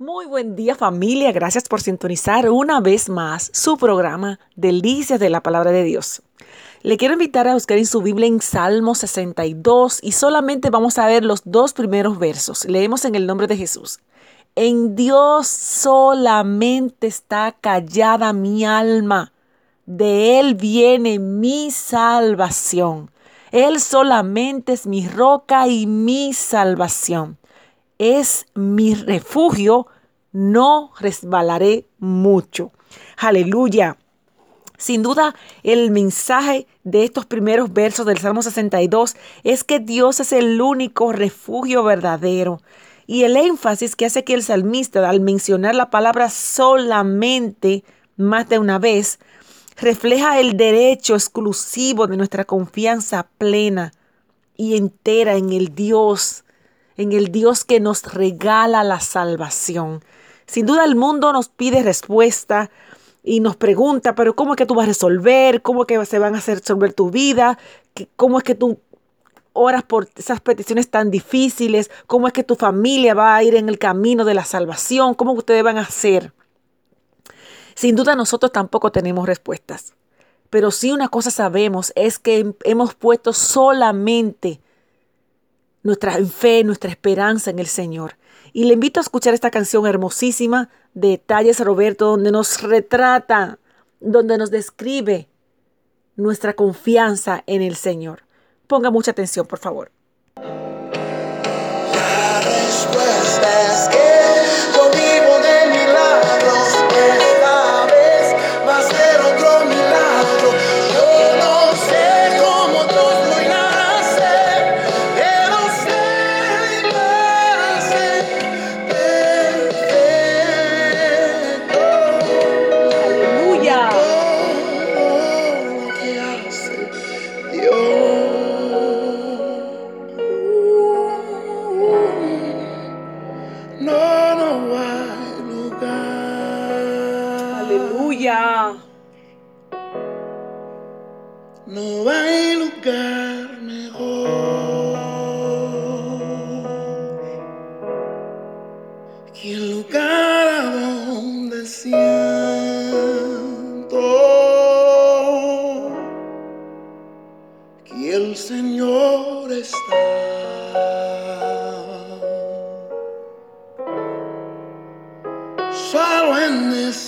Muy buen día familia, gracias por sintonizar una vez más su programa Delicias de la Palabra de Dios. Le quiero invitar a buscar en su Biblia en Salmo 62 y solamente vamos a ver los dos primeros versos. Leemos en el nombre de Jesús. En Dios solamente está callada mi alma, de Él viene mi salvación. Él solamente es mi roca y mi salvación es mi refugio, no resbalaré mucho. Aleluya. Sin duda, el mensaje de estos primeros versos del Salmo 62 es que Dios es el único refugio verdadero. Y el énfasis que hace que el salmista, al mencionar la palabra solamente más de una vez, refleja el derecho exclusivo de nuestra confianza plena y entera en el Dios en el Dios que nos regala la salvación. Sin duda el mundo nos pide respuesta y nos pregunta, pero ¿cómo es que tú vas a resolver? ¿Cómo es que se van a hacer resolver tu vida? ¿Cómo es que tú oras por esas peticiones tan difíciles? ¿Cómo es que tu familia va a ir en el camino de la salvación? ¿Cómo ustedes van a hacer? Sin duda nosotros tampoco tenemos respuestas. Pero sí una cosa sabemos es que hemos puesto solamente nuestra fe, nuestra esperanza en el Señor. Y le invito a escuchar esta canción hermosísima de Talles Roberto, donde nos retrata, donde nos describe nuestra confianza en el Señor. Ponga mucha atención, por favor. No hay lugar mejor que el lugar donde siento que el Señor está. Solo en ese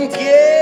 com que